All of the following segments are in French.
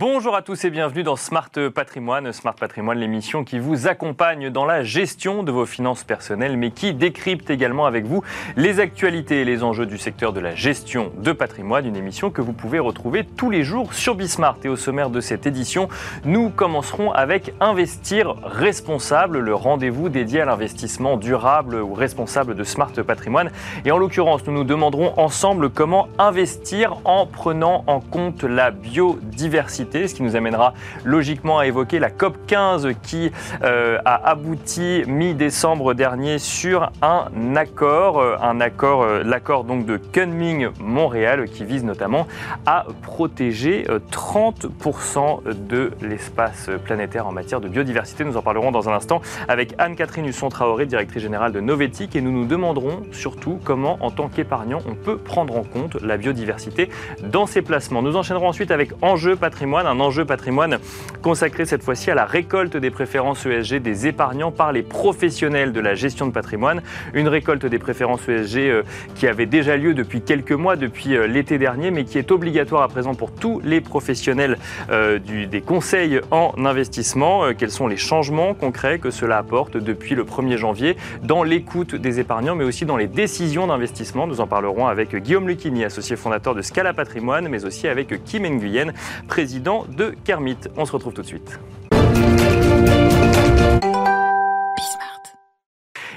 Bonjour à tous et bienvenue dans Smart Patrimoine. Smart Patrimoine, l'émission qui vous accompagne dans la gestion de vos finances personnelles, mais qui décrypte également avec vous les actualités et les enjeux du secteur de la gestion de patrimoine. Une émission que vous pouvez retrouver tous les jours sur Bismart. Et au sommaire de cette édition, nous commencerons avec Investir responsable, le rendez-vous dédié à l'investissement durable ou responsable de Smart Patrimoine. Et en l'occurrence, nous nous demanderons ensemble comment investir en prenant en compte la biodiversité ce qui nous amènera logiquement à évoquer la COP 15 qui euh, a abouti mi-décembre dernier sur un accord, euh, un accord, euh, l'accord donc de Kunming-Montréal qui vise notamment à protéger 30% de l'espace planétaire en matière de biodiversité. Nous en parlerons dans un instant avec Anne-Catherine Husson-Traoré, directrice générale de Novetic, et nous nous demanderons surtout comment, en tant qu'épargnant, on peut prendre en compte la biodiversité dans ses placements. Nous enchaînerons ensuite avec Enjeu patrimoine un enjeu patrimoine consacré cette fois-ci à la récolte des préférences ESG des épargnants par les professionnels de la gestion de patrimoine. Une récolte des préférences ESG euh, qui avait déjà lieu depuis quelques mois, depuis euh, l'été dernier, mais qui est obligatoire à présent pour tous les professionnels euh, des conseils en investissement. quels sont les changements concrets que cela apporte depuis le 1er janvier dans l'écoute des épargnants, mais aussi dans les décisions d'investissement? Nous en parlerons avec Guillaume Lucchini, associé fondateur de Scala Patrimoine, mais aussi avec Kim Nguyen, président de Kermit. On se retrouve tout de suite.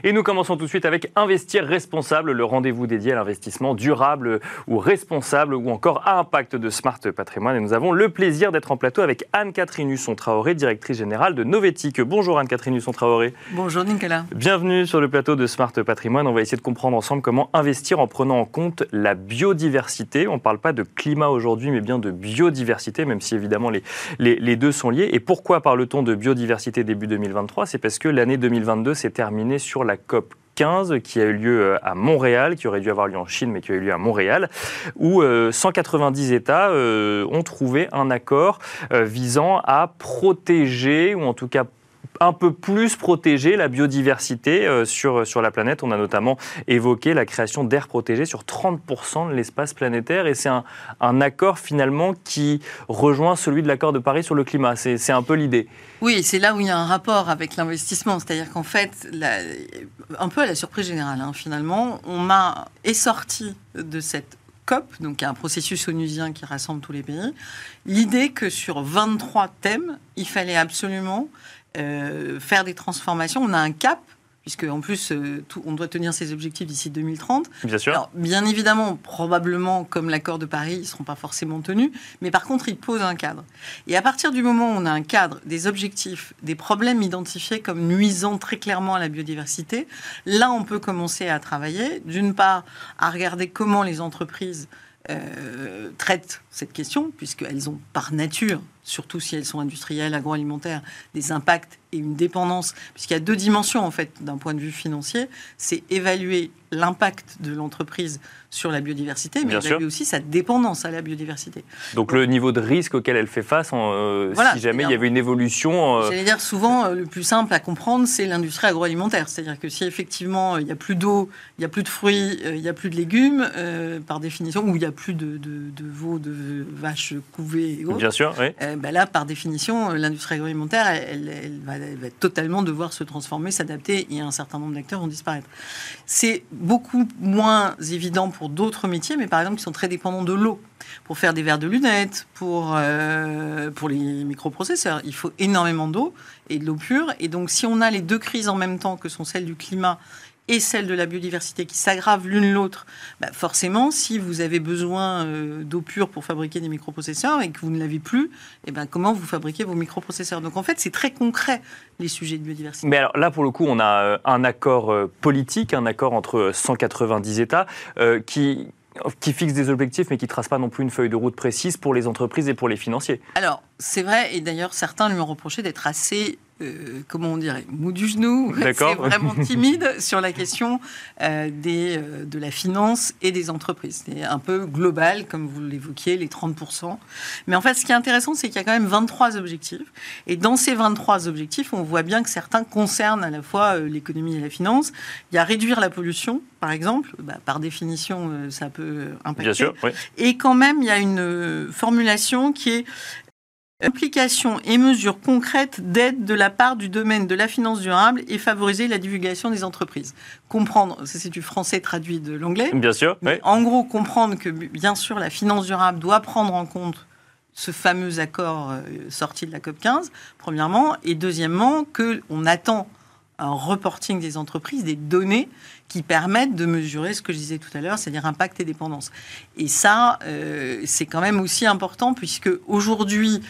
Et nous commençons tout de suite avec Investir responsable, le rendez-vous dédié à l'investissement durable ou responsable ou encore à impact de Smart Patrimoine. Et nous avons le plaisir d'être en plateau avec Anne-Catherine Husson-Traoré, directrice générale de Novetic. Bonjour Anne-Catherine Husson-Traoré. Bonjour Nicolas. Bienvenue sur le plateau de Smart Patrimoine. On va essayer de comprendre ensemble comment investir en prenant en compte la biodiversité. On ne parle pas de climat aujourd'hui, mais bien de biodiversité, même si évidemment les, les, les deux sont liés. Et pourquoi parle-t-on de biodiversité début 2023 C'est parce que l'année 2022 s'est terminée sur la la COP 15 qui a eu lieu euh, à Montréal, qui aurait dû avoir lieu en Chine, mais qui a eu lieu à Montréal, où 190 euh, États euh, ont trouvé un accord visant à protéger, ou en tout cas un peu plus protéger la biodiversité euh, sur, sur la planète. On a notamment évoqué la création d'aires protégées sur 30% de l'espace planétaire et c'est un, un, accord finalement qui rejoint celui de l'accord de Paris sur le climat. C'est un peu l'idée. Oui, c'est là où il y a un rapport avec l'investissement. C'est-à-dire qu'en fait, un peu à la surprise générale, hein, finalement, on m'a sorti de cette COP, donc un processus onusien qui rassemble tous les pays, l'idée que sur 23 thèmes, il fallait absolument euh, faire des transformations. On a un cap puisque en plus euh, on doit tenir ses objectifs d'ici 2030. Bien sûr. Alors, bien évidemment, probablement comme l'accord de Paris, ils ne seront pas forcément tenus, mais par contre, ils posent un cadre. Et à partir du moment où on a un cadre, des objectifs, des problèmes identifiés comme nuisant très clairement à la biodiversité, là, on peut commencer à travailler, d'une part, à regarder comment les entreprises euh, traitent cette question, puisqu'elles ont par nature, surtout si elles sont industrielles, agroalimentaires, des impacts et une dépendance, puisqu'il y a deux dimensions en fait d'un point de vue financier, c'est évaluer l'impact de l'entreprise sur la biodiversité, mais évaluer aussi sa dépendance à la biodiversité. Donc le niveau de risque auquel elle fait face, euh, si jamais il y avait une évolution. Euh, J'allais dire souvent le plus simple à comprendre, c'est l'industrie agroalimentaire, c'est-à-dire que si effectivement il n'y a plus d'eau, il n'y a plus de fruits, il n'y a plus de légumes, par définition, ou il n'y a plus de, de, de veaux, de vaches couvées et autres. Bien sûr, oui. Ben là, par définition, euh, l'industrie agroalimentaire, elle, va, totalement devoir se transformer, s'adapter, et un certain nombre d'acteurs vont disparaître. C'est beaucoup moins évident pour d'autres métiers, mais par exemple qui sont très dépendants de l'eau. Pour faire des verres de lunettes, pour, euh, pour les microprocesseurs, il faut énormément d'eau et de l'eau pure. Et donc, si on a les deux crises en même temps, que sont celles du climat et celle de la biodiversité qui s'aggravent l'une l'autre, bah, forcément, si vous avez besoin euh, d'eau pure pour fabriquer des microprocesseurs et que vous ne l'avez plus, et eh ben, comment vous fabriquez vos microprocesseurs? Donc en fait, c'est très concret, les sujets de biodiversité. Mais alors là, pour le coup, on a euh, un accord euh, politique, un accord entre 190 États qui qui fixe des objectifs, mais qui ne trace pas non plus une feuille de route précise pour les entreprises et pour les financiers. Alors, c'est vrai, et d'ailleurs, certains lui ont reproché d'être assez euh, comment on dirait, mou du genou, c'est vraiment timide sur la question euh, des, euh, de la finance et des entreprises. C'est un peu global, comme vous l'évoquiez, les 30%. Mais en fait, ce qui est intéressant, c'est qu'il y a quand même 23 objectifs. Et dans ces 23 objectifs, on voit bien que certains concernent à la fois l'économie et la finance. Il y a réduire la pollution, par exemple. Bah, par définition, ça peut impacter. Bien sûr, Et quand même, il y a une formulation qui est Applications et mesures concrètes d'aide de la part du domaine de la finance durable et favoriser la divulgation des entreprises. Comprendre, c'est du français traduit de l'anglais. Bien sûr. En gros, comprendre que bien sûr la finance durable doit prendre en compte ce fameux accord euh, sorti de la COP 15, premièrement, et deuxièmement, qu'on attend un reporting des entreprises, des données qui permettent de mesurer ce que je disais tout à l'heure, c'est-à-dire impact et dépendance. Et ça, euh, c'est quand même aussi important, puisque aujourd'hui,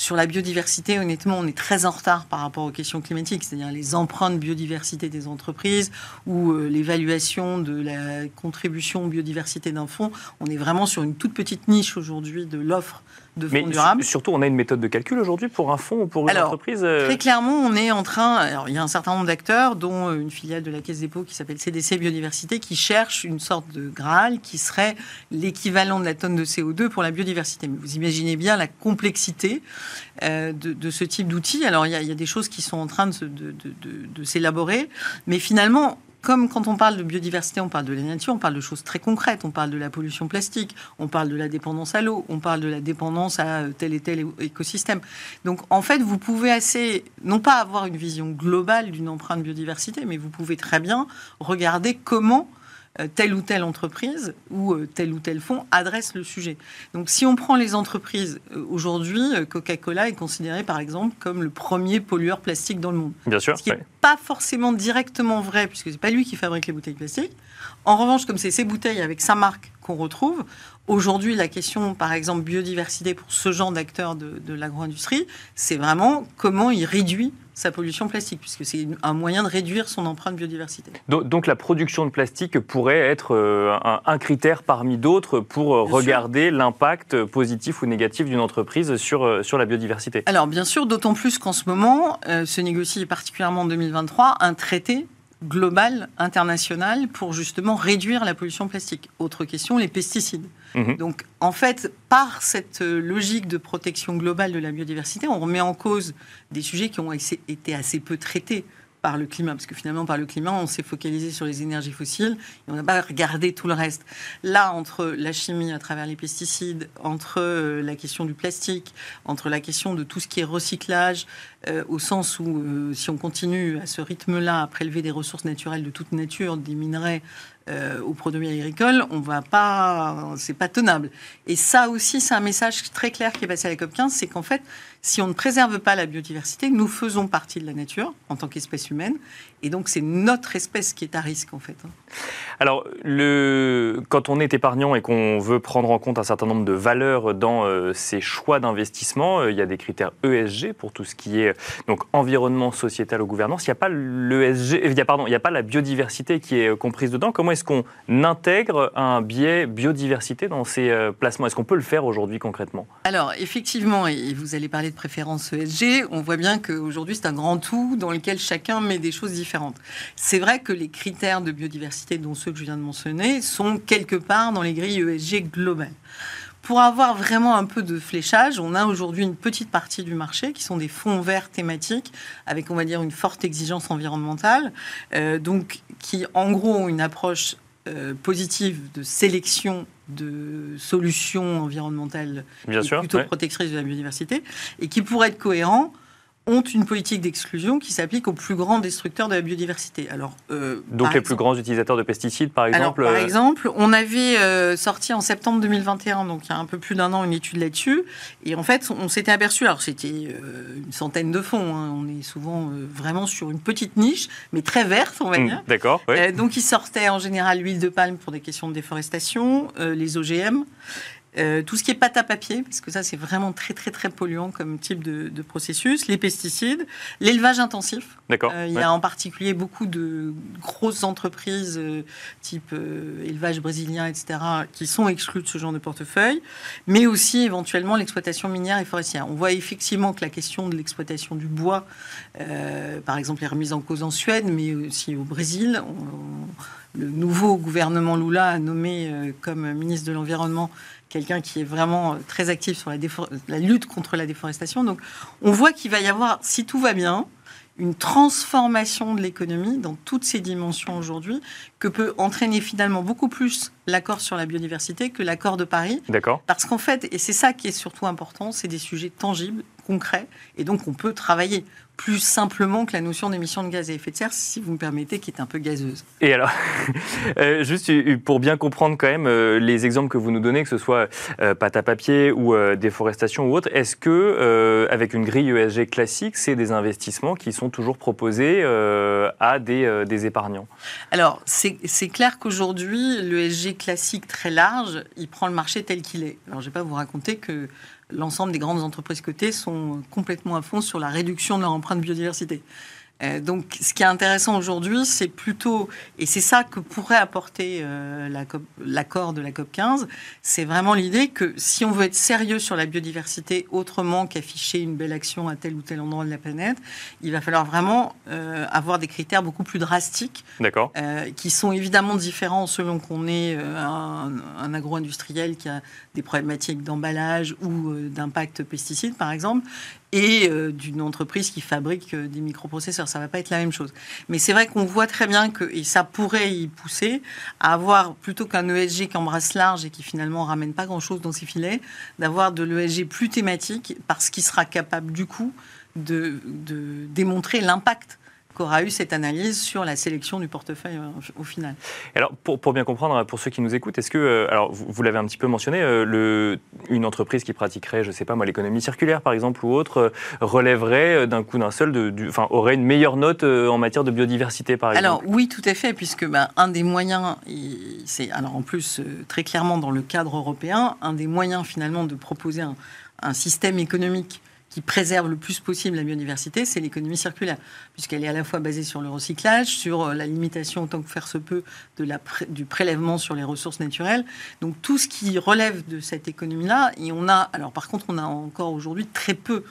sur la biodiversité, honnêtement, on est très en retard par rapport aux questions climatiques, c'est-à-dire les empreintes biodiversité des entreprises ou euh, l'évaluation de la contribution biodiversité d'un fonds. On est vraiment sur une toute petite niche aujourd'hui de l'offre de fonds durables. Surtout, on a une méthode de calcul aujourd'hui pour un fonds ou pour une entreprise euh Très clairement, on est en train. Alors, il y a un certain nombre d'acteurs, dont euh, une filiale de la Caisse dépôt qui s'appelle CDC Biodiversité, qui cherche une sorte de Graal qui serait l'équivalent de la tonne de CO2 pour la biodiversité. Mais vous imaginez bien la complexité euh, de, ce type d'outils. Alors, il y, a, des choses qui sont en train de, de s'élaborer, mais finalement, comme quand on parle de biodiversité, on parle de la nature, on parle de choses très concrètes, on parle de la pollution plastique, on parle de la dépendance à l'eau, on parle de la dépendance à tel et tel écosystème. Donc en fait, vous pouvez assez, non pas avoir une vision globale d'une empreinte biodiversité, mais vous pouvez très bien regarder comment euh, telle ou telle entreprise ou euh, tel ou tel fonds adresse le sujet. Donc si on prend les entreprises, euh, aujourd'hui, Coca-Cola est considéré par exemple comme le premier pollueur plastique dans le monde. Bien sûr. Ce qui n'est pas forcément directement vrai, puisque ce n'est pas lui qui fabrique les bouteilles plastiques. En revanche, comme c'est ces bouteilles avec sa marque qu'on retrouve, aujourd'hui, la question, par exemple, biodiversité pour ce genre d'acteurs de, de l'agro-industrie, c'est vraiment comment il réduit sa pollution plastique, puisque c'est un moyen de réduire son empreinte biodiversité. Donc, la production de plastique pourrait être euh, un, critère parmi d'autres pour euh, regarder l'impact positif ou négatif d'une entreprise sur, euh, sur la biodiversité. Alors bien sûr, d'autant plus qu'en ce moment se négocie particulièrement en 2023 un traité global, international, pour justement réduire la pollution plastique. Autre question, les pesticides. Mhm. Donc, en fait, par cette logique de protection globale de la biodiversité, on remet en cause des sujets qui ont été assez peu traités par le climat, parce que finalement, par le climat, on s'est focalisé sur les énergies fossiles et on n'a pas regardé tout le reste. Là, entre la chimie à travers les pesticides, entre euh, la question du plastique, entre la question de tout ce qui est recyclage, euh, au sens où, euh, si on continue à ce rythme-là, à prélever des ressources naturelles de toute nature, des minerais, aux produits agricoles, on va pas, c'est pas tenable. Et ça aussi, c'est un message très clair qui est passé à la COP 15, c'est qu'en fait, si on ne préserve pas la biodiversité, nous faisons partie de la nature en tant qu'espèce humaine. Et donc, c'est notre espèce qui est à risque, en fait. Alors, le... quand on est épargnant et qu'on veut prendre en compte un certain nombre de valeurs dans euh, ses choix d'investissement, euh, il y a des critères ESG pour tout ce qui est donc environnement sociétal ou gouvernance. Il n'y a pas l'ESG, il y a, pardon, il n'y a pas la biodiversité qui est euh, comprise dedans. Comment est-ce qu'on intègre un biais biodiversité dans ces placements? Est-ce qu'on peut le faire aujourd'hui concrètement? Alors, effectivement, et vous allez parler de préférence ESG, on voit bien qu'aujourd'hui, c'est un grand tout dans lequel chacun met des choses différentes. C'est vrai que les critères de biodiversité, dont ceux que je viens de mentionner, sont quelque part dans les grilles ESG globales. Pour avoir vraiment un peu de fléchage, on a aujourd'hui une petite partie du marché qui sont des fonds verts thématiques avec, on va dire, une forte exigence environnementale, euh, donc qui en gros ont une approche euh, positive de sélection de solutions environnementales plutôt protectrices de la biodiversité et qui pourrait être cohérent ont une politique d'exclusion qui s'applique aux plus grands destructeurs de la biodiversité. Alors, euh, Donc les plus grands utilisateurs de pesticides, par exemple Par euh, exemple, on avait euh, sorti en septembre 2021, donc il y a un peu plus d'un an, une étude là-dessus. Et en fait, on s'était aperçu, alors c'était une centaine de fonds, hein, on est souvent vraiment sur une petite niche, mais très verte, on va hmm, dire. D'accord. donc ils sortaient en général l'huile de palme pour des questions de déforestation, les OGM. Euh, tout ce qui est pâte à papier, parce que ça c'est vraiment très très très polluant comme type de, processus, les pesticides, l'élevage intensif. D'accord. Euh, il y a en particulier beaucoup de grosses entreprises euh, type élevage brésilien, etc., qui sont exclues de ce genre de portefeuille, mais aussi éventuellement l'exploitation minière et forestière. On voit effectivement que la question de l'exploitation du bois, par exemple, est remise en cause en Suède, mais aussi au Brésil. le nouveau gouvernement Lula a nommé comme ministre de l'Environnement quelqu'un qui est vraiment euh, très actif sur la, la, lutte contre la déforestation. Donc on voit qu'il va y avoir, si tout va bien, une transformation de l'économie dans toutes ses dimensions aujourd'hui que peut entraîner finalement beaucoup plus l'accord sur la biodiversité que l'accord de Paris. D'accord. Parce qu'en fait, et c'est ça qui est surtout important, c'est des sujets tangibles, concrets, et donc on peut travailler plus simplement que la notion d'émission de gaz à effet de serre, si vous me permettez, qui est un peu gazeuse. Et alors, euh, juste pour bien comprendre quand même euh, les exemples que vous nous donnez, que ce soit euh, pâte à papier ou déforestation ou autre, est-ce que avec une grille ESG classique, c'est des investissements qui sont toujours proposés à des, des, épargnants? Alors, c'est clair qu'aujourd'hui, l'ESG classique très large, il prend le marché tel qu'il est. Alors, je ne vais pas vous raconter que l'ensemble des grandes entreprises cotées sont complètement à fond sur la réduction de leur empreinte biodiversité. Euh, donc, ce qui est intéressant aujourd'hui, c'est plutôt, et c'est ça que pourrait apporter euh, l'accord de la COP 15, c'est vraiment l'idée que si on veut être sérieux sur la biodiversité autrement qu'afficher une belle action à tel ou tel endroit de la planète, il va falloir vraiment euh, avoir des critères beaucoup plus drastiques, qui sont évidemment différents selon qu'on est un, un agro-industriel qui a des problématiques d'emballage ou d'impact pesticide, par exemple, et euh, d'une entreprise qui fabrique euh, des microprocesseurs. Ça ne va pas être la même chose. Mais c'est vrai qu'on voit très bien que, et ça pourrait y pousser, à avoir, plutôt qu'un ESG qui embrasse large et qui finalement ramène pas grand-chose dans ses filets, d'avoir de l'ESG plus thématique parce qu'il sera capable du coup de, de démontrer l'impact qu'aura eu cette analyse sur la sélection du portefeuille euh, au final. Alors, pour, pour, bien comprendre, pour ceux qui nous écoutent, est-ce que, euh, alors vous, l'avez un petit peu mentionné, euh, le, une entreprise qui pratiquerait, je ne sais pas moi, l'économie circulaire par exemple ou autre, relèverait d'un coup d'un seul, de, enfin, aurait une meilleure note en matière de biodiversité par exemple? Alors oui, tout à fait, puisque ben, un des moyens, c'est alors en plus très clairement dans le cadre européen, un des moyens finalement de proposer un, un système économique qui préserve le plus possible la biodiversité, c'est l'économie circulaire, puisqu'elle est à la fois basée sur le recyclage, sur euh, la limitation autant que faire se peut du prélèvement sur les ressources naturelles. Donc tout ce qui relève de cette économie-là, et on a, alors par contre, on a encore aujourd'hui très peu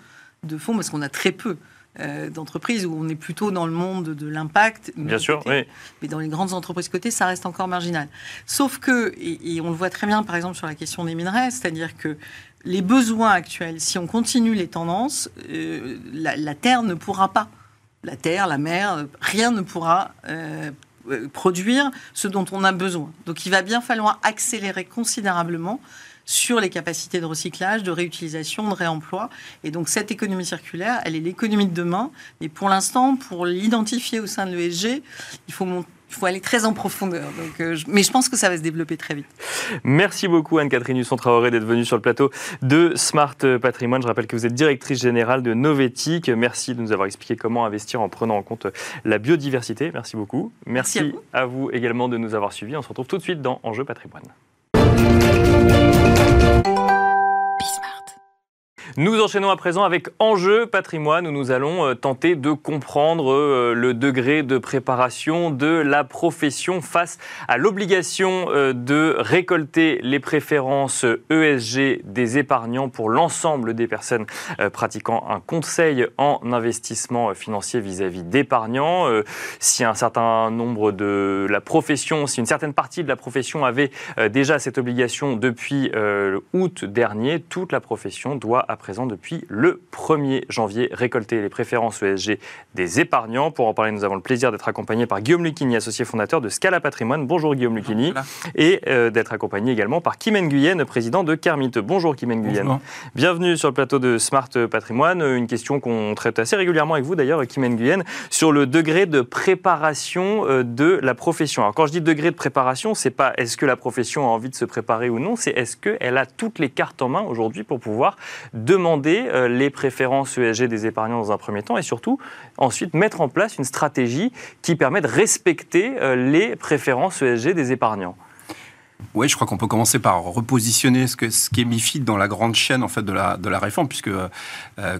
de fonds, parce qu'on a très peu euh, d'entreprises où on est plutôt dans le monde de l'impact. Bien sûr, oui. Mais dans les grandes entreprises cotées, ça reste encore marginal. Sauf que, et, et, on le voit très bien par exemple sur la question des minerais, c'est-à-dire que les besoins actuels, si on continue les tendances, euh, la, Terre ne pourra pas, la Terre, la mer, rien ne pourra euh, produire ce dont on a besoin. Donc il va bien falloir accélérer considérablement sur les capacités de recyclage, de réutilisation, de réemploi. Et donc cette économie circulaire, elle est l'économie de demain. Mais pour l'instant, pour l'identifier au sein de l'ESG, il faut monter il faut aller très en profondeur. Donc, euh, mais je pense que ça va se développer très vite. Merci beaucoup Anne-Catherine Husson-Traoré d'être venue sur le plateau de Smart Patrimoine. Je rappelle que vous êtes directrice générale de Novetic. Merci de nous avoir expliqué comment investir en prenant en compte la biodiversité. Merci beaucoup. Merci, à, vous. également de nous avoir suivis. On se retrouve tout de suite dans Enjeu Patrimoine. Nous enchaînons à présent avec Enjeu patrimoine où nous allons euh, tenter de comprendre euh, le degré de préparation de la profession face à l'obligation euh, de récolter les préférences ESG des épargnants pour l'ensemble des personnes pratiquant un conseil en investissement financier vis-à-vis d'épargnants. Si un certain nombre de la profession, si une certaine partie de la profession avait déjà cette obligation depuis août dernier, toute la profession doit présent depuis le 1er janvier. Récolter les préférences ESG des épargnants. Pour en parler, nous avons le plaisir d'être accompagnés par Guillaume Lucchini, associé fondateur de Scala Patrimoine. Bonjour Guillaume Lucchini. Et euh, d'être accompagné également par Kim Nguyen, président de Carmite. Bonjour Kim Nguyen. Bienvenue sur le plateau de Smart Patrimoine. Une question qu'on traite assez régulièrement avec vous d'ailleurs, Kim Nguyen, sur le degré de préparation euh, de la profession. Alors quand je dis degré de préparation, c'est pas est-ce que la profession a envie de se préparer ou non, c'est est-ce qu'elle a toutes les cartes en main aujourd'hui pour pouvoir demander euh, les préférences ESG des épargnants dans un premier temps et surtout ensuite mettre en place une stratégie qui permet de respecter euh, les préférences ESG des épargnants. Oui, je crois qu'on peut commencer par repositionner ce, que, ce qui est MIFID dans la grande chaîne en fait de la, de la réforme, puisque, euh,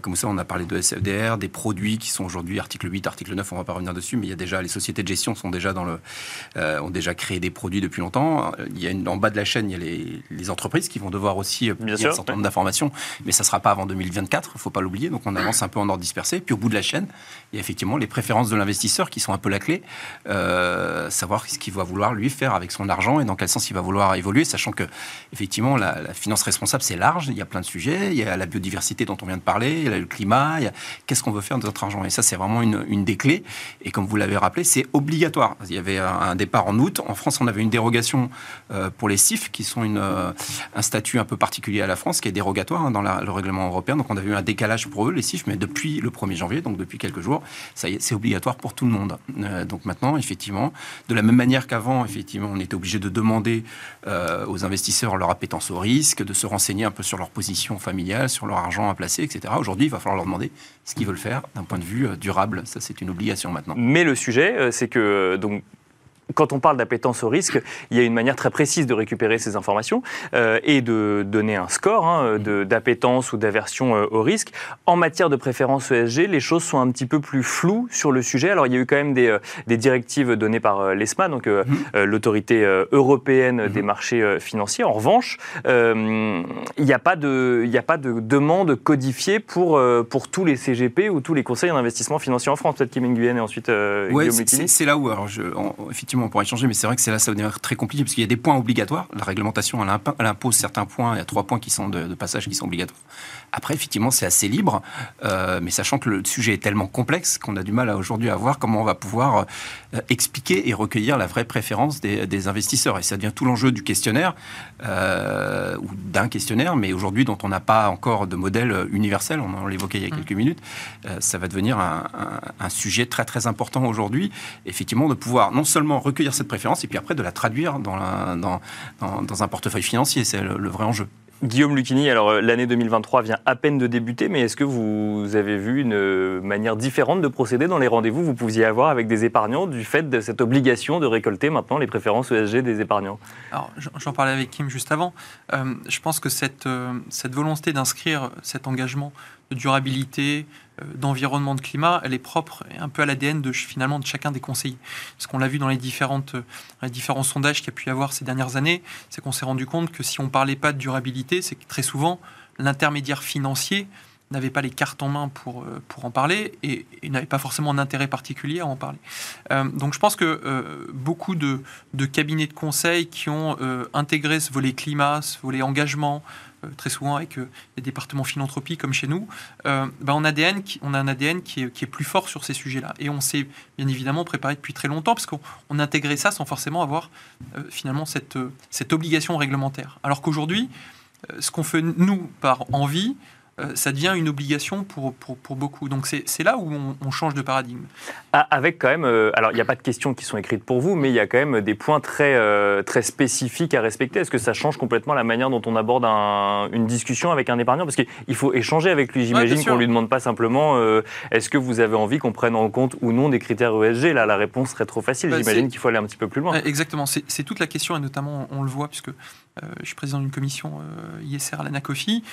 comme ça, on a parlé de SFDR, des produits qui sont aujourd'hui article 8, article 9, on ne va pas revenir dessus, mais il y a déjà, les sociétés de gestion sont déjà dans le, euh, ont déjà créé des produits depuis longtemps. Il y a une, en bas de la chaîne, il y a les, les entreprises qui vont devoir aussi publier un certain nombre d'informations, mais ça ne sera pas avant 2024, il ne faut pas l'oublier, donc on avance un peu en ordre dispersé. Puis au bout de la chaîne, il y a effectivement les préférences de l'investisseur qui sont un peu la clé, euh, savoir ce qu'il va vouloir lui faire avec son argent et dans quel sens il va vouloir vouloir évoluer, sachant que effectivement la, finance responsable c'est large, il y a plein de sujets, il y a la biodiversité dont on vient de parler, il y a le climat, qu'est-ce qu'on veut faire de notre argent? Et ça c'est vraiment une, des clés. Et comme vous l'avez rappelé, c'est obligatoire. Il y avait un départ en août. En France, on avait une dérogation euh, pour les CIF, qui sont euh, un statut un peu particulier à la France, qui est dérogatoire hein, dans le règlement européen. Donc on a eu un décalage pour eux, les CIF, mais depuis le 1er janvier, donc depuis quelques jours, y c'est obligatoire pour tout le monde. Euh, donc maintenant, effectivement, de la même manière qu'avant, effectivement, on était obligé de demander aux investisseurs leur appétence au risque, de se renseigner un peu sur leur position familiale, sur leur argent à placer, etc. Aujourd'hui, il va falloir leur demander ce qu'ils veulent faire d'un point de vue durable. Ça, c'est une obligation maintenant. Mais le sujet, c'est que donc quand on parle d'appétence au risque, il y a une manière très précise de récupérer ces informations euh, et de donner un score hein, d'appétence ou d'aversion euh, au risque. En matière de préférence ESG, les choses sont un petit peu plus floues sur le sujet. Alors, il y a eu quand même des, euh, des directives données par l'ESMA, donc mhm. l'autorité européenne des mhm. marchés financiers. En revanche, il n'y a, pas de, il a pas de demande codifiée pour, pour tous les CGP ou tous les conseils en investissement financier en France. Peut-être Kim Nguyen et ensuite ouais, C'est là où, alors je, effectivement, on pourrait changer, mais c'est vrai que c'est là ça va devenir très compliqué parce qu'il y a des points obligatoires. La réglementation, elle, impose certains points. Il y a trois points qui sont de, passage qui sont obligatoires. Après, effectivement, c'est assez libre, euh, mais sachant que le sujet est tellement complexe qu'on a du mal aujourd'hui à voir comment on va pouvoir euh, expliquer et recueillir la vraie préférence des, investisseurs. Et ça devient tout l'enjeu du questionnaire euh, ou d'un questionnaire, mais aujourd'hui dont on n'a pas encore de modèle universel. On l'évoquait il y a mmh. quelques minutes. ça va devenir un, un sujet très très important aujourd'hui. Effectivement, de pouvoir non seulement recueillir cette préférence et puis après de la traduire dans, dans, dans, un portefeuille financier. C'est le, vrai enjeu. Guillaume Lucchini, alors euh, l'année 2023 vient à peine de débuter, mais est-ce que vous avez vu une euh, manière différente de procéder dans les rendez-vous que vous pouviez avoir avec des épargnants du fait de cette obligation de récolter maintenant les préférences ESG des épargnants? Alors j'en parlais avec Kim juste avant. Euh, je pense que cette, cette volonté d'inscrire cet engagement de durabilité, d'environnement, de climat, elle est propre et un peu à l'ADN de finalement de chacun des conseillers. Ce qu'on l'a vu dans les différentes les différents sondages qu'il y a pu y avoir ces dernières années, c'est qu'on s'est rendu compte que si on parlait pas de durabilité, c'est que très souvent l'intermédiaire financier n'avait pas les cartes en main pour, euh, pour en parler et, n'avait pas forcément un intérêt particulier à en parler. Euh, donc je pense que beaucoup de, de, cabinets de conseil qui ont intégré ce volet climat, ce volet engagement, euh, très souvent avec euh, des départements philanthropie comme chez nous, euh, ben on, a un ADN qui est, plus fort sur ces sujets-là. Et on s'est bien évidemment préparé depuis très longtemps parce qu'on on intégrait ça sans forcément avoir finalement cette, cette obligation réglementaire. Alors qu'aujourd'hui, ce qu'on fait nous par envie, euh, ça devient une obligation pour, pour, beaucoup. Donc c'est là où on, change de paradigme. Ah, avec quand même, euh, alors il n'y a pas de questions qui sont écrites pour vous, mais il y a quand même des points très, euh, très spécifiques à respecter. Est-ce que ça change complètement la manière dont on aborde une discussion avec un épargnant? Parce qu'il faut échanger avec lui. J'imagine qu'on ne lui demande pas simplement est-ce que vous avez envie qu'on prenne en compte ou non des critères ESG Là, la réponse serait trop facile. Bah, J'imagine qu'il faut aller un petit peu plus loin. Exactement. C'est toute la question, et notamment on le voit, puisque je suis président d'une commission ISR à l'ANACOFI,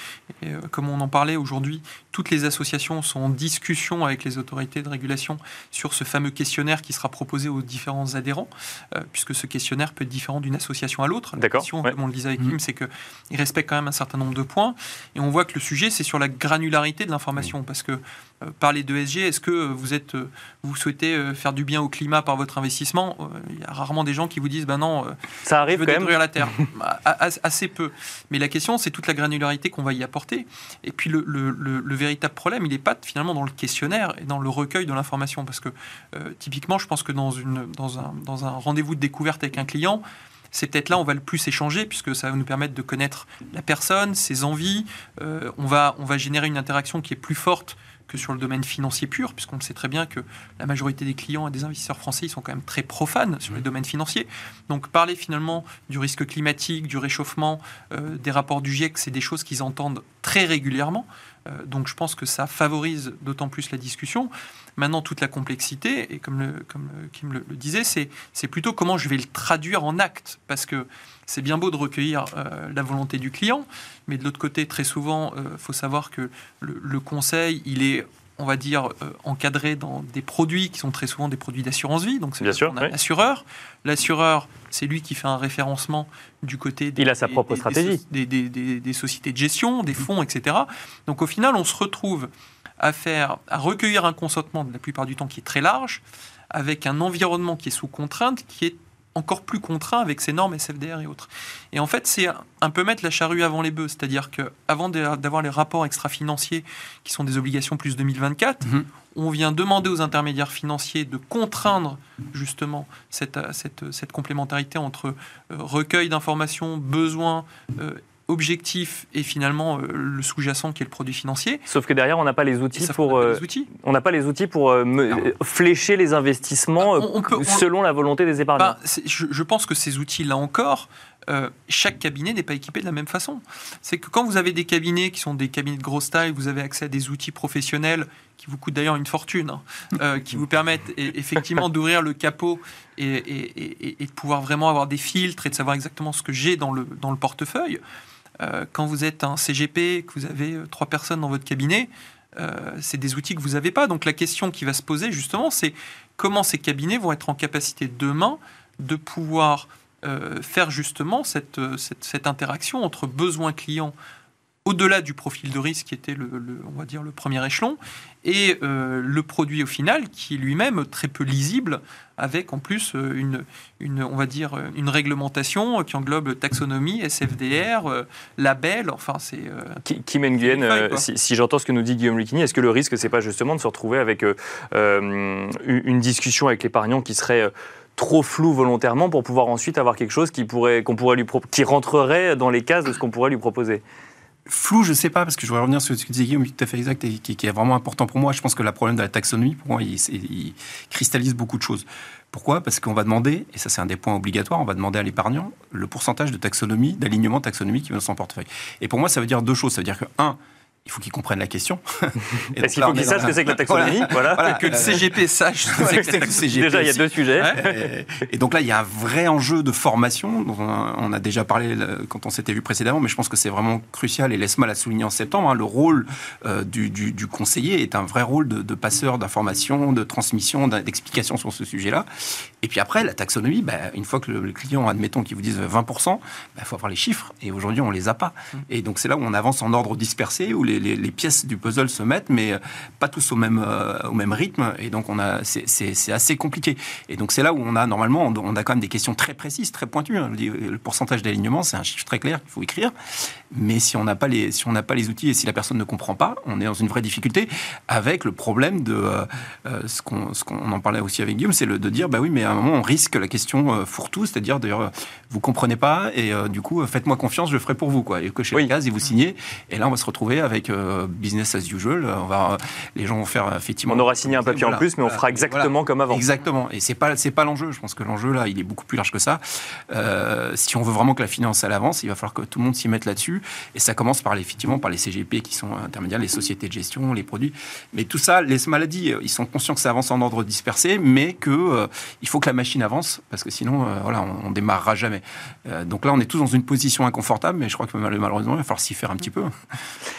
et comme on en parlait aujourd'hui, toutes les associations sont en discussion avec les autorités de régulation sur ce fameux questionnaire qui sera proposé aux différents adhérents, euh, puisque ce questionnaire peut être différent d'une association à l'autre. D'accord. Comme on le disait avec Kim, mmh. c'est qu'il respecte quand même un certain nombre de points. Et on voit que le sujet, c'est sur la granularité de l'information, parce que euh, parler d'ESG, est-ce que vous, êtes, euh, vous souhaitez euh, faire du bien au climat par votre investissement? Il y a rarement des gens qui vous disent ben non, ça arrive je veux détruire la Terre. Bah, assez peu. Mais la question, c'est toute la granularité qu'on va y apporter. Et puis le, le, véritable problème, il n'est pas finalement dans le questionnaire et dans le recueil de l'information. Parce que typiquement, je pense que dans, une, dans un, dans un rendez-vous de découverte avec un client, c'est peut-être là où on va le plus échanger, puisque ça va nous permettre de connaître la personne, ses envies. on, va, on va générer une interaction qui est plus forte que sur le domaine financier pur, puisqu'on le sait très bien que la majorité des clients et des investisseurs français ils sont quand même très profanes sur le domaine financier. Donc parler finalement du risque climatique, du réchauffement, euh, des rapports du GIEC, c'est des choses qu'ils entendent très régulièrement. Euh, donc je pense que ça favorise d'autant plus la discussion. Maintenant, toute la complexité, et comme, le, comme Kim le, disait, c'est plutôt comment je vais le traduire en acte. Parce que c'est bien beau de recueillir euh, la volonté du client, mais de l'autre côté, très souvent, il euh, faut savoir que le, conseil, il est on va dire, encadré dans des produits qui sont très souvent des produits d'assurance vie. Donc, c'est bien sûr, l'assureur. L'assureur, c'est lui qui fait un référencement du côté des, Il a sa propre stratégie. Des, des, sociétés de gestion, des fonds, etc. Donc, au final, on se retrouve à faire, à recueillir un consentement, la plupart du temps, qui est très large, avec un environnement qui est sous contrainte, qui est encore plus contraints avec ces normes SFDR et autres. Et en fait, c'est un peu mettre la charrue avant les bœufs, c'est-à-dire qu'avant d'avoir les rapports extra-financiers, qui sont des obligations plus 2024, mhm. on vient demander aux intermédiaires financiers de contraindre justement cette, cette, cette complémentarité entre euh, recueil d'informations, besoins, euh, objectif et finalement euh, le sous-jacent qui est le produit financier. Sauf que derrière, on n'a pas les outils pour. Euh, on n'a pas les outils pour euh, flécher les investissements bah, selon la volonté des épargnants. Bah, je, pense que ces outils, là encore, chaque cabinet n'est pas équipé de la même façon. C'est que quand vous avez des cabinets qui sont des cabinets de grosse taille, vous avez accès à des outils professionnels qui vous coûtent d'ailleurs une fortune, hein, qui vous permettent effectivement d'ouvrir le capot et, et, et, de pouvoir vraiment avoir des filtres et de savoir exactement ce que j'ai dans le, dans le portefeuille. Euh, quand vous êtes un CGP, que vous avez euh, trois personnes dans votre cabinet, euh, c'est des outils que vous n'avez pas. Donc la question qui va se poser justement, c'est comment ces cabinets vont être en capacité demain de pouvoir faire justement cette, interaction entre besoins clients au-delà du profil de risque qui était le, on va dire le premier échelon et le produit au final qui est lui-même très peu lisible avec en plus euh, une, une, on va dire, euh, une réglementation qui englobe taxonomie, SFDR, euh, label, enfin c'est... Kim Nguyen, si, si j'entends ce que nous dit Guillaume Lucchini, est-ce que le risque, c'est pas justement de se retrouver avec une discussion avec l'épargnant qui serait trop flou volontairement pour pouvoir ensuite avoir quelque chose qui pourrait, qu'on pourrait lui qui rentrerait dans les cases de ce qu'on pourrait lui proposer? Flou, je ne sais pas, parce que je voudrais revenir sur ce que tu disais, Guillaume, tout à fait exact, et qui, est vraiment important pour moi. Je pense que le problème de la taxonomie, pour moi, il, cristallise beaucoup de choses. Pourquoi? Parce qu'on va demander, et ça c'est un des points obligatoires, on va demander à l'épargnant le pourcentage de taxonomie, d'alignement taxonomie qui va dans son portefeuille. Et pour moi, ça veut dire deux choses. Ça veut dire que, un, il faut qu'ils comprennent la question. Est-ce qu'il faut qu'ils sachent ce que c'est que la taxonomie voilà. Que le CGP sache ce que c'est que le CGP. Déjà, il y a deux sujets. Et, donc là, il y a un vrai enjeu de formation, dont on a déjà parlé quand on s'était vu précédemment, mais je pense que c'est vraiment crucial, et laisse-moi la souligner en septembre, hein, le rôle euh, du, du, conseiller est un vrai rôle de, passeur d'information, de transmission, d'explication sur ce sujet-là. Et puis après, la taxonomie, bah, une fois que le, client, admettons qu'il vous dise 20%, il bah, faut avoir les chiffres, et aujourd'hui, on les a pas. Mmh. Et donc c'est là où on avance en ordre dispersé, où les les, pièces du puzzle se mettent, mais euh, pas tous au même, euh, au même rythme. Et donc, on a, c'est, assez compliqué. Et donc, c'est là où on a, normalement, on a quand même des questions très précises, très pointues. Hein. Le pourcentage d'alignement, c'est un chiffre très clair qu'il faut écrire. Mais si on n'a pas, les, si on pas les outils et si la personne ne comprend pas, on est dans une vraie difficulté avec le problème de euh, ce, qu'on, ce qu'on en parlait aussi avec Guillaume, c'est le, de dire, bah oui, mais à un moment, on risque la question fourre-tout, c'est-à-dire, d'ailleurs, vous comprenez pas et du coup, faites-moi confiance, je le ferai pour vous. Quoi. Et que chez oui. et vous signez. Et là, on va se retrouver avec euh, business as usual. On va, les gens vont faire effectivement. On aura signé un papier en plus, mais on fera exactement comme avant. Exactement. Et c'est pas c'est pas l'enjeu. Je pense que l'enjeu là, il est beaucoup plus large que ça. Euh, si on veut vraiment que la finance elle avance, il va falloir que tout le monde s'y mette là-dessus. Et ça commence par effectivement par les CGP qui sont intermédiaires, les sociétés de gestion, les produits. Mais tout ça, les maladies, ils sont conscients que ça avance en ordre dispersé, mais que euh, il faut que la machine avance parce que sinon, voilà, on, on, démarrera jamais. donc là, on est tous dans une position inconfortable, mais je crois que malheureusement, il va falloir s'y faire un petit peu.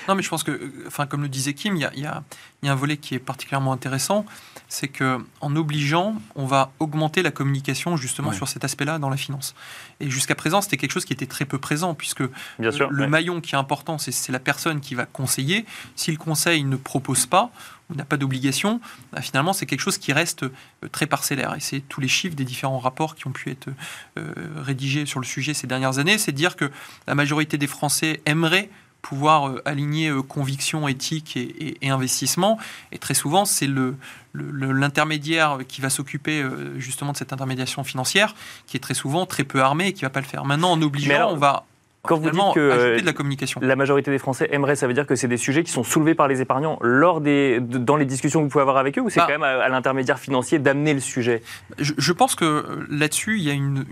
Non, mais je pense que, enfin, comme le disait Kim, il y a, un volet qui est particulièrement intéressant, c'est que en obligeant, on va augmenter la communication justement sur cet aspect-là dans la finance. Et jusqu'à présent, c'était quelque chose qui était très peu présent, puisque le maillon qui est important, c'est la personne qui va conseiller. Si le conseil ne propose pas, ou n'a pas d'obligation, bah, finalement, c'est quelque chose qui reste euh, très parcellaire. Et c'est tous les chiffres des différents rapports qui ont pu être euh, rédigés sur le sujet ces dernières années, c'est de dire que la majorité des Français aimeraient pouvoir euh, aligner euh, conviction, éthique et, investissement. Et très souvent, c'est le, l'intermédiaire qui va s'occuper euh, justement de cette intermédiation financière, qui est très souvent très peu armé et qui ne va pas le faire. Maintenant, en obligeant, on va quand vous dites que la, communication. la majorité des Français aimeraient, ça veut dire que c'est des sujets qui sont soulevés par les épargnants lors des, dans les discussions que vous pouvez avoir avec eux ou c'est bah. quand même à, l'intermédiaire financier d'amener le sujet? Je, pense que là-dessus, il y a une,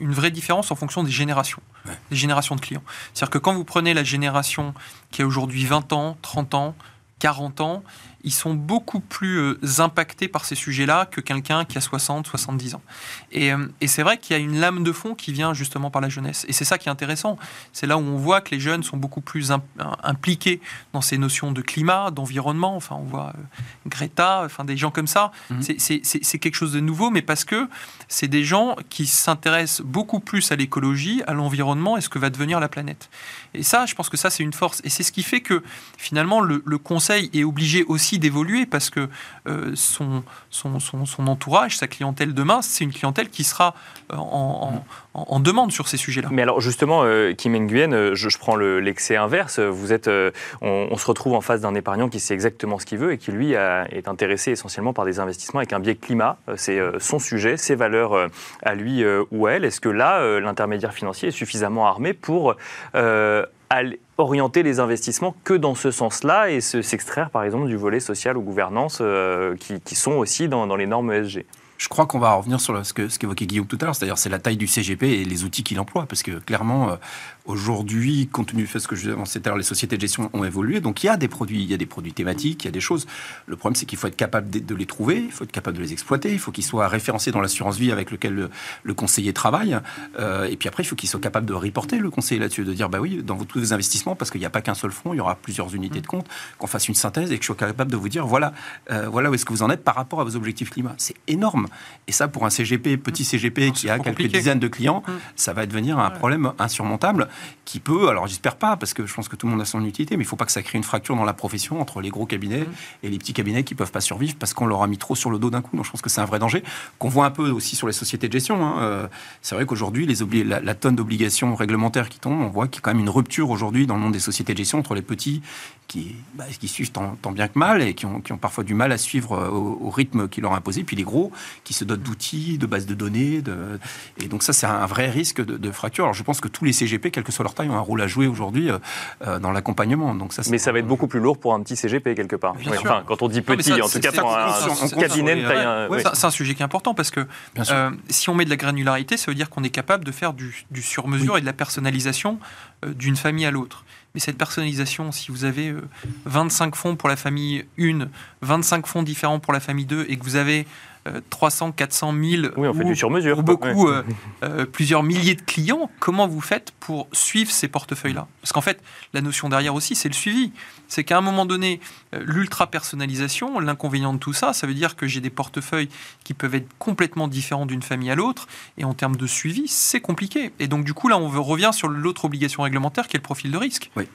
une, vraie différence en fonction des générations, des générations de clients. C'est-à-dire que quand vous prenez la génération qui a aujourd'hui 20 ans, 30 ans, 40 ans, ils sont beaucoup plus euh, impactés par ces sujets-là que quelqu'un qui a 60, 70 ans. Euh, et, c'est vrai qu'il y a une lame de fond qui vient justement par la jeunesse. Et c'est ça qui est intéressant. C'est là où on voit que les jeunes sont beaucoup plus impliqués dans ces notions de climat, d'environnement. Enfin, on voit euh, Greta, enfin des gens comme ça. Mhm. C'est quelque chose de nouveau, mais parce que c'est des gens qui s'intéressent beaucoup plus à l'écologie, à l'environnement et ce que va devenir la planète. Et ça, je pense que ça, c'est une force. Et c'est ce qui fait que finalement, le, le conseil est obligé aussi d'évoluer parce que euh, son, son, son, entourage, sa clientèle demain, c'est une clientèle qui sera euh, en, en, demande sur ces sujets-là. Mais alors justement, euh, Kim Nguyen, je, prends l'excès inverse. Vous êtes, on, se retrouve en face d'un épargnant qui sait exactement ce qu'il veut et qui lui est intéressé essentiellement par des investissements avec un biais climat. C'est son sujet, ses valeurs à lui ou à elle. Est-ce que là, l'intermédiaire financier est suffisamment armé pour orienter les investissements que dans ce sens-là et s'extraire par exemple du volet social ou gouvernance euh, qui, sont aussi dans, dans les normes ESG je crois qu'on va revenir sur ce qu'évoquait Guillaume tout à l'heure, c'est-à-dire c'est la taille du CGP et les outils qu'il emploie, parce que clairement, euh, aujourd'hui, compte tenu du fait que je disais avant, les sociétés de gestion ont évolué, donc il y a des produits, il y a des produits thématiques, il y a des choses. Le problème, c'est qu'il faut être capable de, les trouver, il faut être capable de les exploiter, il faut qu'ils soient référencés dans l'assurance vie avec lequel le, conseiller travaille, euh, et puis après, il faut qu'il soit capable de reporter le conseiller là-dessus, de dire, bah oui, dans tous vos investissements, parce qu'il n'y a pas qu'un seul fonds, il y aura plusieurs unités de compte, qu'on fasse une synthèse et que je sois capable de vous dire, voilà, euh, voilà où est-ce que vous en êtes par rapport à vos objectifs climat. C'est énorme. Et ça, pour un CGP, petit CGP qui a quelques dizaines de clients, mm. ça va devenir un problème insurmontable qui peut, alors j'espère pas, parce que je pense que tout le monde a son utilité, mais il ne faut pas que ça crée une fracture dans la profession entre les gros cabinets mm. et les petits cabinets qui ne peuvent pas survivre parce qu'on leur a mis trop sur le dos d'un coup. Donc je pense que c'est un vrai danger qu'on voit un peu aussi sur les sociétés de gestion. Hein. Euh, c'est vrai qu'aujourd'hui, les la, la, tonne d'obligations réglementaires qui tombent, on voit qu'il y a quand même une rupture aujourd'hui dans le monde des sociétés de gestion entre les petits qui, bah, qui suivent tant, bien que mal et qui ont, qui ont, parfois du mal à suivre euh, au, rythme qui leur est imposé, puis les gros qui se dotent d'outils, de bases de données. De... Et donc ça, c'est un vrai risque de, fracture. Alors je pense que tous les CGP, quelle que soit leur taille, ont un rôle à jouer aujourd'hui euh, euh, dans l'accompagnement. Donc ça, Mais ça va être beaucoup plus lourd pour un petit CGP quelque part. enfin, quand on dit petit, en tout cas pour un, cabinet de taille... C'est un sujet qui est important parce que si on met de la granularité, ça veut dire qu'on est capable de faire du, du sur-mesure et de la personnalisation d'une famille à l'autre. Mais cette personnalisation, si vous avez 25 euh, fonds pour la famille 1, 25 fonds différents pour la famille 2, et que vous avez 300, 400 000 oui, on fait du sur mesure. ou beaucoup, euh, euh, plusieurs milliers de clients, comment vous faites pour suivre ces portefeuilles-là? Parce qu'en fait, la notion derrière aussi, c'est le suivi. C'est qu'à un moment donné, euh, l'ultra-personnalisation, l'inconvénient de tout ça, ça veut dire que j'ai des portefeuilles qui peuvent être complètement différents d'une famille à l'autre, et en termes de suivi, c'est compliqué. Et donc, du coup, là, on revient sur l'autre obligation réglementaire qui est le profil de risque. Oui.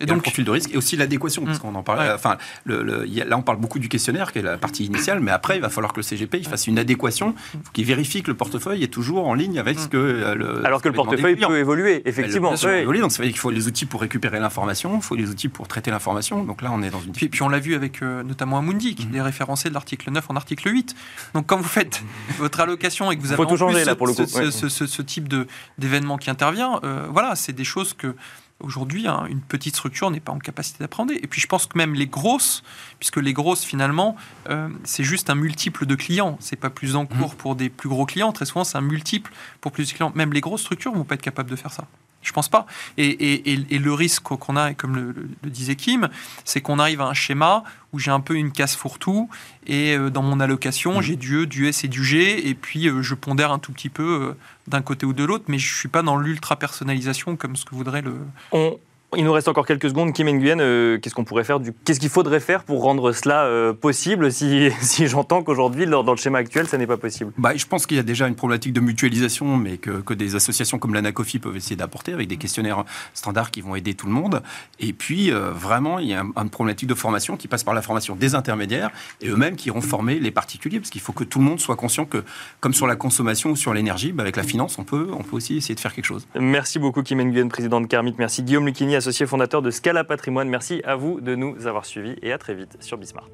Et donc, le profil de risque et aussi l'adéquation, parce mm. qu'on en parlait. Enfin, le, là, on parle beaucoup du questionnaire, qui est la partie initiale, mais après, il va falloir que le CGP il fasse une adéquation, qu'il vérifie que le portefeuille est toujours en ligne avec ce que euh, le. Alors que le portefeuille peut évoluer, effectivement. peut évoluer, donc ça veut dire qu'il faut les outils pour récupérer l'information, il faut les outils pour traiter l'information. Donc là, on est dans une. Puis, puis on l'a vu avec euh, notamment Amundi, qui mm. est référencé de l'article 9 en article 8. Donc quand vous faites votre allocation et que vous avez en plus là, pour le coup. Ce, ce, type d'événement qui intervient, euh, voilà, c'est des choses que Aujourd'hui, hein, une petite structure n'est pas en capacité d'apprendre. Et puis je pense que même les grosses, puisque les grosses finalement, euh, c'est juste un multiple de clients. C'est pas plus en cours mmh. pour des plus gros clients. Très souvent, c'est un multiple pour plus de clients. Même les grosses structures vont pas être capables de faire ça. Je pense pas. Et, le risque qu'on a, comme le, disait Kim, c'est qu'on arrive à un schéma où j'ai un peu une casse fourre-tout et euh, dans mon allocation, mmh. j'ai du E, du S et du G et puis euh, je pondère un tout petit peu euh, d'un côté ou de l'autre, mais je suis pas dans l'ultra personnalisation comme ce que voudrait le. Il nous reste encore quelques secondes. Kim Nguyen, euh, qu'est-ce qu'on pourrait faire du... Qu'est-ce qu'il faudrait faire pour rendre cela euh, possible si, si j'entends qu'aujourd'hui, dans, le schéma actuel, ça n'est pas possible? Bah, Je pense qu'il y a déjà une problématique de mutualisation, mais que, que des associations comme l'ANACOFI peuvent essayer d'apporter avec des questionnaires standards qui vont aider tout le monde. Et puis, euh, vraiment, il y a une problématique de formation qui passe par la formation des intermédiaires et eux-mêmes qui iront former les particuliers, parce qu'il faut que tout le monde soit conscient que, comme sur la consommation ou sur l'énergie, bah, avec la finance, on peut, on peut aussi essayer de faire quelque chose. Merci beaucoup, Kim Nguyen, président de Carmit. Merci, Guillaume Lucchini, associé fondateur de Scala Patrimoine. Merci à vous de nous avoir suivis et à très vite sur Bismart.